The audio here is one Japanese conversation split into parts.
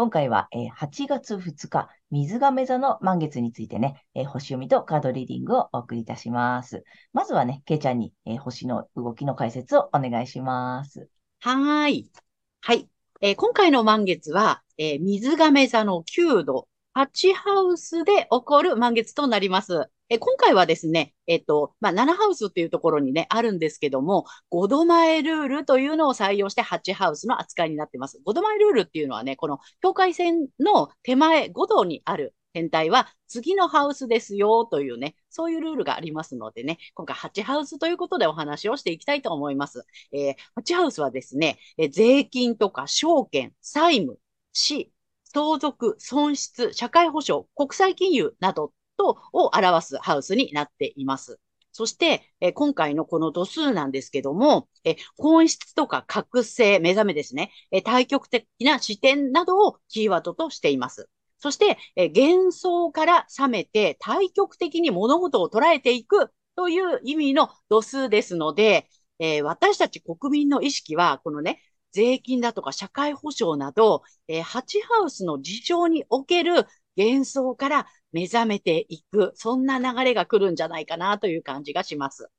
今回は、え、8月2日、水亀座の満月についてね、え、星読みとカードリーディングをお送りいたします。まずはね、けいちゃんに、え、星の動きの解説をお願いします。はい。はい。えー、今回の満月は、えー、水亀座の9度、8ハウスで起こる満月となります。え今回はですね、えっと、まあ、7ハウスっていうところにね、あるんですけども、5度前ルールというのを採用して8ハウスの扱いになってます。5度前ルールっていうのはね、この境界線の手前5度にある天体は次のハウスですよというね、そういうルールがありますのでね、今回8ハウスということでお話をしていきたいと思います。えー、8ハウスはですね、え税金とか証券、債務、死、相続、損失、社会保障、国際金融などとを表すハウスになっています。そして、え今回のこの度数なんですけども、え本質とか覚醒、目覚めですね、え対極的な視点などをキーワードとしています。そして、え幻想から覚めて対極的に物事を捉えていくという意味の度数ですので、え、私たち国民の意識は、このね、税金だとか社会保障など、えー、ハチハウスの事象における幻想から目覚めていく、そんな流れが来るんじゃないかなという感じがします。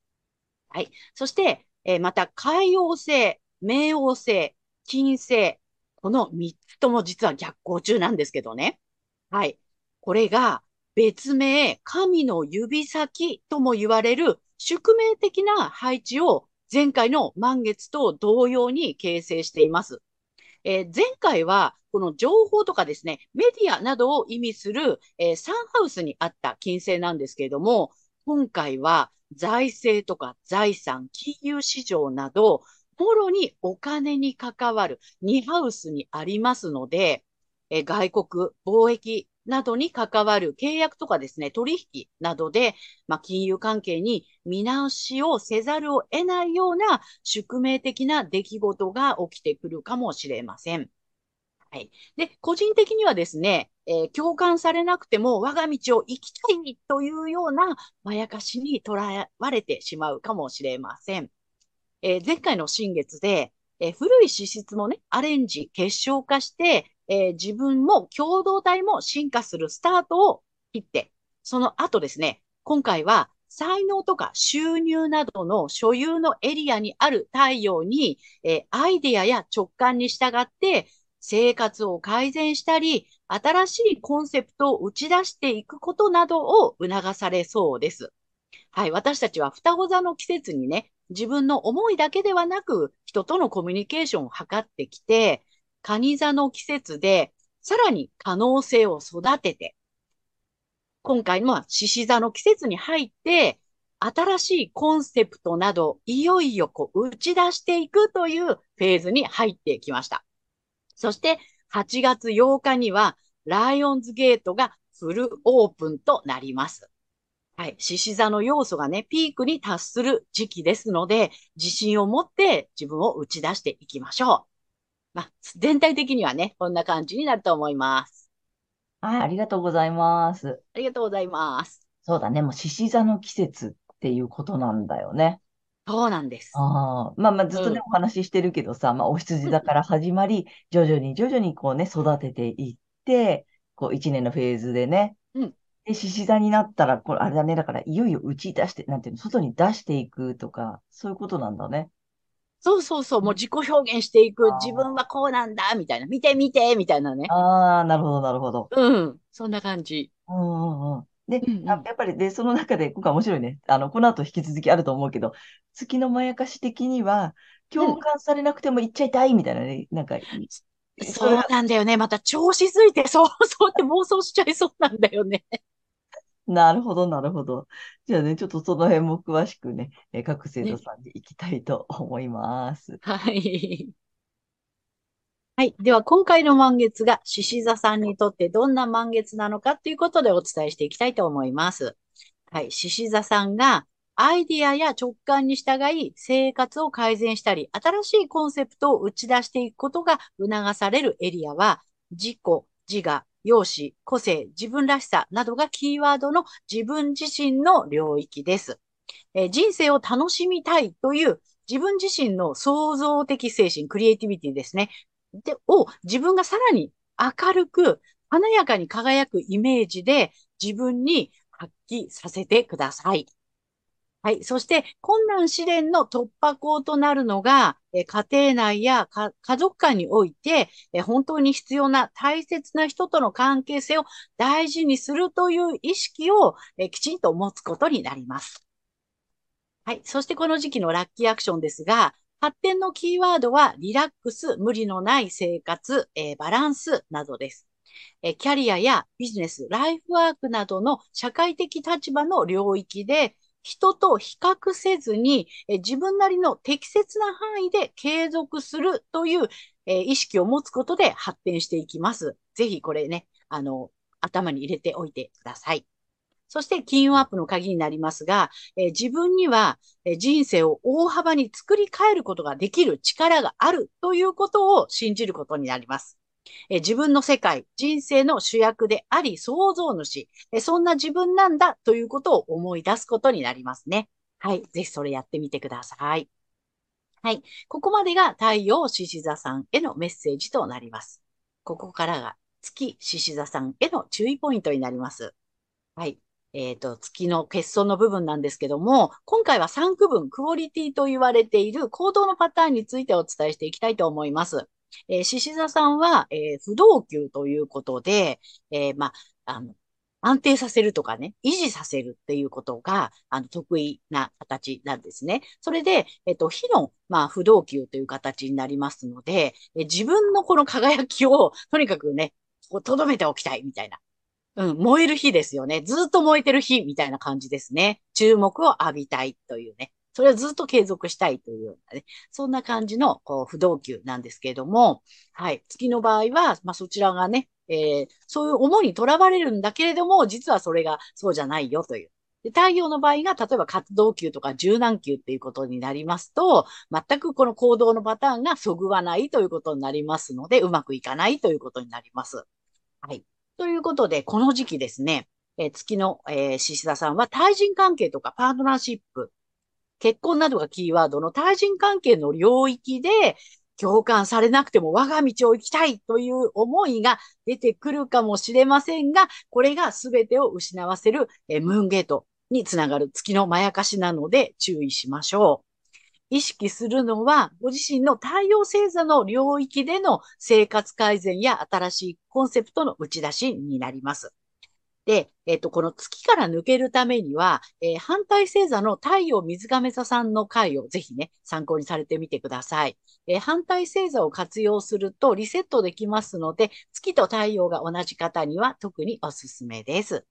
はい。そして、えー、また、海王星、冥王星、金星、この3つとも実は逆行中なんですけどね。はい。これが別名、神の指先とも言われる宿命的な配置を前回の満月と同様に形成しています。えー、前回は、この情報とかですね、メディアなどを意味する、えー、サンハウスにあった金星なんですけれども、今回は財政とか財産、金融市場など、もろにお金に関わる2ハウスにありますので、えー、外国、貿易などに関わる契約とかですね、取引などで、まあ、金融関係に見直しをせざるを得ないような宿命的な出来事が起きてくるかもしれません。はい。で、個人的にはですね、えー、共感されなくても我が道を生きたいというようなまやかしに捉えわれてしまうかもしれません。えー、前回の新月で、えー、古い資質もね、アレンジ、結晶化して、えー、自分も共同体も進化するスタートを切って、その後ですね、今回は才能とか収入などの所有のエリアにある太陽に、えー、アイデアや直感に従って生活を改善したり、新しいコンセプトを打ち出していくことなどを促されそうです。はい、私たちは双子座の季節にね、自分の思いだけではなく、人とのコミュニケーションを図ってきて、蟹座の季節で、さらに可能性を育てて、今回も獅子座の季節に入って、新しいコンセプトなど、いよいよこう打ち出していくというフェーズに入ってきました。そして、8月8日には、ライオンズゲートがフルオープンとなります。はい。獅子座の要素がね、ピークに達する時期ですので、自信を持って自分を打ち出していきましょう。まあ、全体的にはね、こんな感じになると思います。はい、ありがとうございます。ありがとうございます。そうだね、もう獅子座の季節っていうことなんだよね。そうなんです。ああ、まあまあずっとね、うん、お話ししてるけどさ、まあお羊座から始まり、徐々に徐々にこうね、育てていって、こう一年のフェーズでね、うん。で、獅子座になったら、これあれだね、だからいよいよ打ち出して、なんていうの、外に出していくとか、そういうことなんだね。そうそうそう、もう自己表現していく、自分はこうなんだ、みたいな、見て見て、みたいなね。ああ、なるほど、なるほど。うん、そんな感じ。うんうんうん。で、うんうん、やっぱり、で、その中で、今回面白いね。あの、この後引き続きあると思うけど、月のまやかし的には、共感されなくても言っちゃいたいみたいなね、なんか、そうなんだよね。また調子づいて、そう、そうって妄想しちゃいそうなんだよね。なるほど、なるほど。じゃあね、ちょっとその辺も詳しくね、え各生徒さんに行きたいと思います。はい。はい。では、今回の満月が獅子座さんにとってどんな満月なのかということでお伝えしていきたいと思います。はい。獅子座さんがアイディアや直感に従い生活を改善したり、新しいコンセプトを打ち出していくことが促されるエリアは、自己、自我、容姿、個性、自分らしさなどがキーワードの自分自身の領域です。えー、人生を楽しみたいという自分自身の創造的精神、クリエイティビティですね。で、を自分がさらに明るく華やかに輝くイメージで自分に発揮させてください。はい。そして、困難試練の突破口となるのが、え家庭内や家族間において、え本当に必要な大切な人との関係性を大事にするという意識を、えきちんと持つことになります。はい。そして、この時期のラッキーアクションですが、発展のキーワードは、リラックス、無理のない生活、えバランスなどです。えキャリアやビジネス、ライフワークなどの社会的立場の領域で、人と比較せずに、え自分なりの適切な範囲で継続するという、え意識を持つことで発展していきます。ぜひこれね、あの、頭に入れておいてください。そして金運アップの鍵になりますが、え自分には、え人生を大幅に作り変えることができる力があるということを信じることになります。え自分の世界、人生の主役であり、創造主え、そんな自分なんだということを思い出すことになりますね。はい。ぜひそれやってみてください。はい。ここまでが太陽獅子座さんへのメッセージとなります。ここからが月獅子座さんへの注意ポイントになります。はい。えっ、ー、と、月の欠損の部分なんですけども、今回は3区分、クオリティと言われている行動のパターンについてお伝えしていきたいと思います。えー、獅子座さんは、えー、不動級ということで、えー、まあ、あの、安定させるとかね、維持させるっていうことが、あの、得意な形なんですね。それで、えっと、火の、まあ、不動級という形になりますので、え自分のこの輝きを、とにかくね、こう、留めておきたいみたいな。うん、燃える火ですよね。ずっと燃えてる火みたいな感じですね。注目を浴びたいというね。それをずっと継続したいというようなね、そんな感じのこう不動級なんですけれども、はい。月の場合は、まあ、そちらがね、えー、そういう思いにとらわれるんだけれども、実はそれがそうじゃないよという。で太陽の場合が、例えば活動級とか柔軟級っていうことになりますと、全くこの行動のパターンがそぐわないということになりますので、うまくいかないということになります。はい。ということで、この時期ですね、え、月の、えー、獅子座さんは対人関係とかパートナーシップ、結婚などがキーワードの対人関係の領域で、共感されなくても我が道を行きたいという思いが出てくるかもしれませんが、これが全てを失わせるえムーンゲートにつながる月のまやかしなので注意しましょう。意識するのは、ご自身の太陽星座の領域での生活改善や新しいコンセプトの打ち出しになります。で、えっ、と、この月から抜けるためには、えー、反対星座の太陽水亀座さんの回をぜひね、参考にされてみてください。えー、反対星座を活用するとリセットできますので、月と太陽が同じ方には特におすすめです。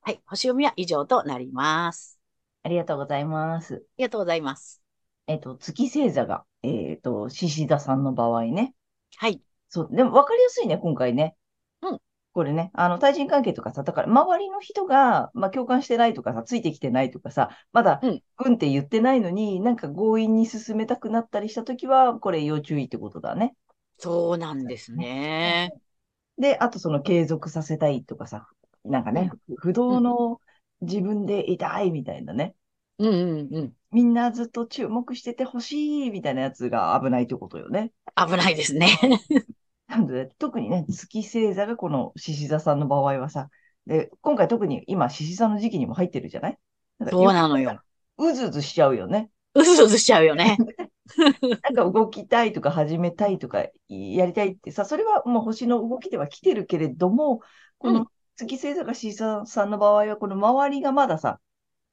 はい。星読みは以上となります。ありがとうございます。ありがとうございます。えっ、と、月星座が、えっ、と、獅子座さんの場合ね。はい。そう、でも分かりやすいね、今回ね。これね、あの、対人関係とかさ、だから周りの人が、まあ、共感してないとかさ、ついてきてないとかさ、まだ、うん、うんって言ってないのに、なんか強引に進めたくなったりしたときは、これ要注意ってことだね。そうなんですね。で、あとその継続させたいとかさ、なんかね、うん、不動の自分でいたいみたいなね。うんうんうん。みんなずっと注目しててほしいみたいなやつが危ないってことよね。危ないですね。なので、特にね、月星座がこの獅子座さんの場合はさ、で、今回特に今獅子座の時期にも入ってるじゃない？そうなのよ。うずうずしちゃうよね。うずうずしちゃうよね。なんか動きたいとか始めたいとかやりたいってさ、それはもう星の動きでは来てるけれども、この月星座がシーサーさんの場合は、この周りがまださ、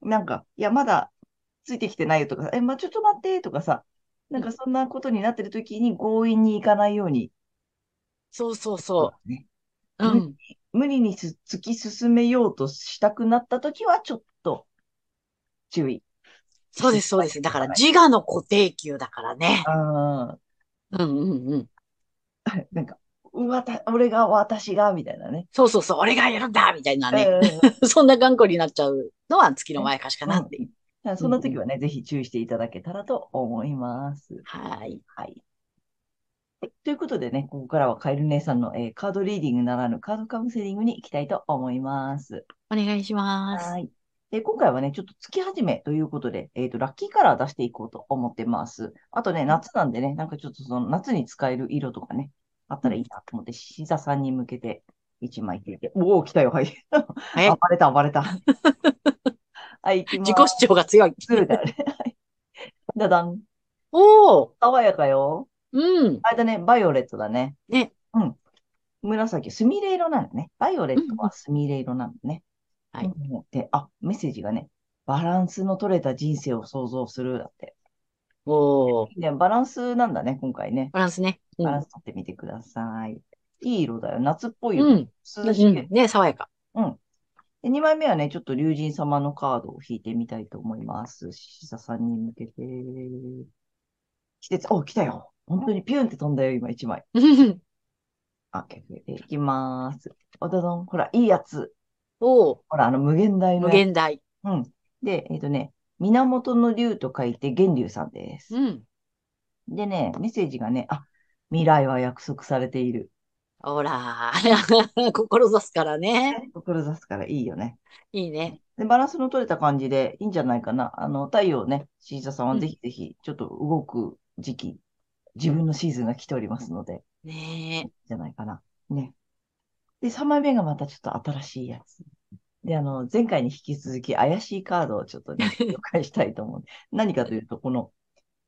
なんか、いや、まだついてきてないよとか、え、まあ、ちょっと待ってとかさ、なんかそんなことになってる時に強引に行かないように。そうそうそう。ね、うん。無理に突き進めようとしたくなった時は、ちょっと注意。そうです、そうです。だから自我の固定給だからね。あうんうんうん。なんか、うわた、俺が私が、みたいなね。そうそうそう、俺がやるんだみたいなね。そんな頑固になっちゃうのは月の前かしかなっていう。うん、そんな時はね、ぜひ注意していただけたらと思います。はい。はい。ということでね、ここからはカエル姉さんの、えー、カードリーディングならぬカードカウンセリングに行きたいと思います。お願いします。はい。で、今回はね、ちょっと月始めということで、えっ、ー、と、ラッキーカラー出していこうと思ってます。あとね、夏なんでね、なんかちょっとその夏に使える色とかね、あったらいいなと思って、獅子座さんに向けて1枚引いて、おお、来たよ、はい。暴れた、暴れた。はい、自己主張が強い。だね。はい。だだん。おお。爽やかよ。うん。あれだね、バイオレットだね。ね。うん。紫、スミレ色なのね。バイオレットはスミレ色なのね。はい。で、あ、メッセージがね、バランスの取れた人生を想像するだって。おお。ね、バランスなんだね、今回ね。バランスね。うん、バランス取ってみてください。いい色だよ。夏っぽいよ。うん。涼しげ。ね、爽やか。うん。で、2枚目はね、ちょっと竜神様のカードを引いてみたいと思います。獅子さんに向けて。季節、お、来たよ。本当にピュンって飛んだよ、今1枚。あ、結構いきます。おどどん。ほら、いいやつ。おほら、あの、無限大の。無限大。うん。で、えっ、ー、とね、源の竜と書いて源竜さんです。うん。でね、メッセージがね、あ、未来は約束されている。ほら、志すからね。志すからいいよね。いいね。で、バランスの取れた感じでいいんじゃないかな。あの、太陽ね、シーザさんはぜひぜひ、ちょっと動く時期、うん、自分のシーズンが来ておりますので。ねじゃないかな。ね。で、3枚目がまたちょっと新しいやつ。で、あの、前回に引き続き怪しいカードをちょっとね、紹介したいと思う。何かというと、この、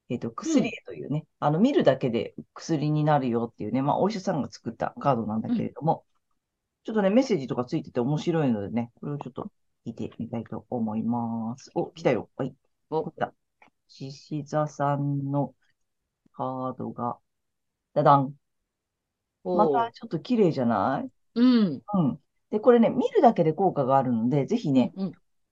えっ、ー、と、薬というね、うん、あの、見るだけで薬になるよっていうね、まあ、お医者さんが作ったカードなんだけれども、うん、ちょっとね、メッセージとかついてて面白いのでね、これをちょっと見てみたいと思います。お、来たよ。はい。お、来た。獅子座さんのカードが、ダダン。またちょっと綺麗じゃない？うん。うん。で、これね、見るだけで効果があるので、ぜひね、うん、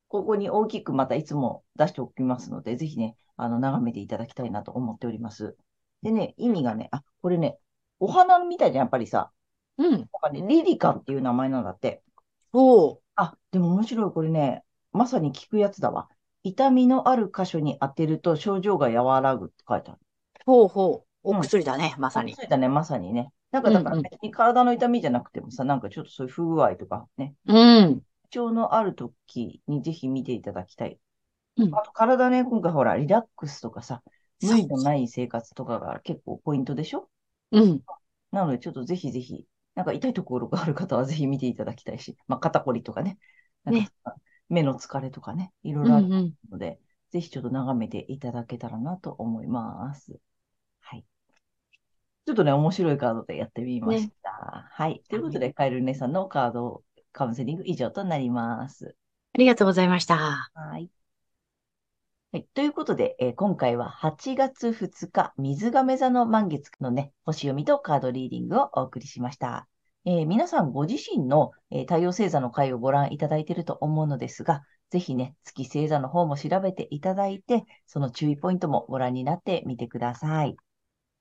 ここに大きくまたいつも出しておきますので、ぜひね、あの、眺めていただきたいなと思っております。でね、意味がね、あ、これね、お花みたいじゃやっぱりさ。うん。なんかね、リリカっていう名前なんだって。おあ、でも面白い。これね、まさに効くやつだわ。痛みのある箇所に当てると症状が和らぐって書いてある。ほうほう。お薬だね、うん、まさに。お薬だね、まさにね。なんかだから別に体の痛みじゃなくてもさ、なんかちょっとそういう不具合とかね。うん。不調のある時にぜひ見ていただきたい。うん、あと体ね、今回ほら、リラックスとかさ、無理のない生活とかが結構ポイントでしょ？うん。なので、ちょっとぜひぜひ、なんか痛いところがある方はぜひ見ていただきたいし、まあ、肩こりとかね、ね目の疲れとかね、いろいろあるので、うんうん、ぜひちょっと眺めていただけたらなと思います。はい。ちょっとね、面白いカードでやってみました。ね、はい。ということで、カエル姉さんのカードカウンセリング以上となります。ありがとうございました。はい。はい。ということで、えー、今回は8月2日、水亀座の満月のね、星読みとカードリーディングをお送りしました。えー、皆さんご自身の、えー、太陽星座の回をご覧いただいていると思うのですが、ぜひね、月星座の方も調べていただいて、その注意ポイントもご覧になってみてください。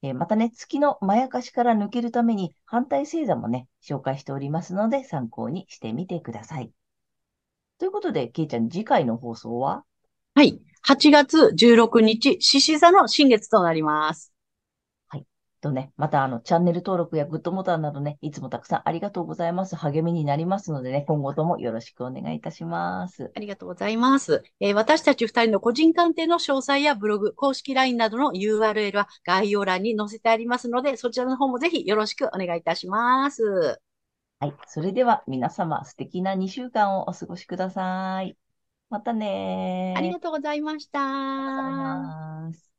えー、またね、月のまやかしから抜けるために反対星座もね、紹介しておりますので参考にしてみてください。ということで、けいちゃん、次回の放送は？はい。8月16日、獅子座の新月となります。とね、またあの、チャンネル登録やグッドボタンなどね、いつもたくさんありがとうございます。励みになりますのでね、今後ともよろしくお願いいたします。ありがとうございます。えー、私たち二人の個人鑑定の詳細やブログ、公式 LINE などの URL は概要欄に載せてありますので、そちらの方もぜひよろしくお願いいたします。はい。それでは皆様素敵な2週間をお過ごしください。またねありがとうございました。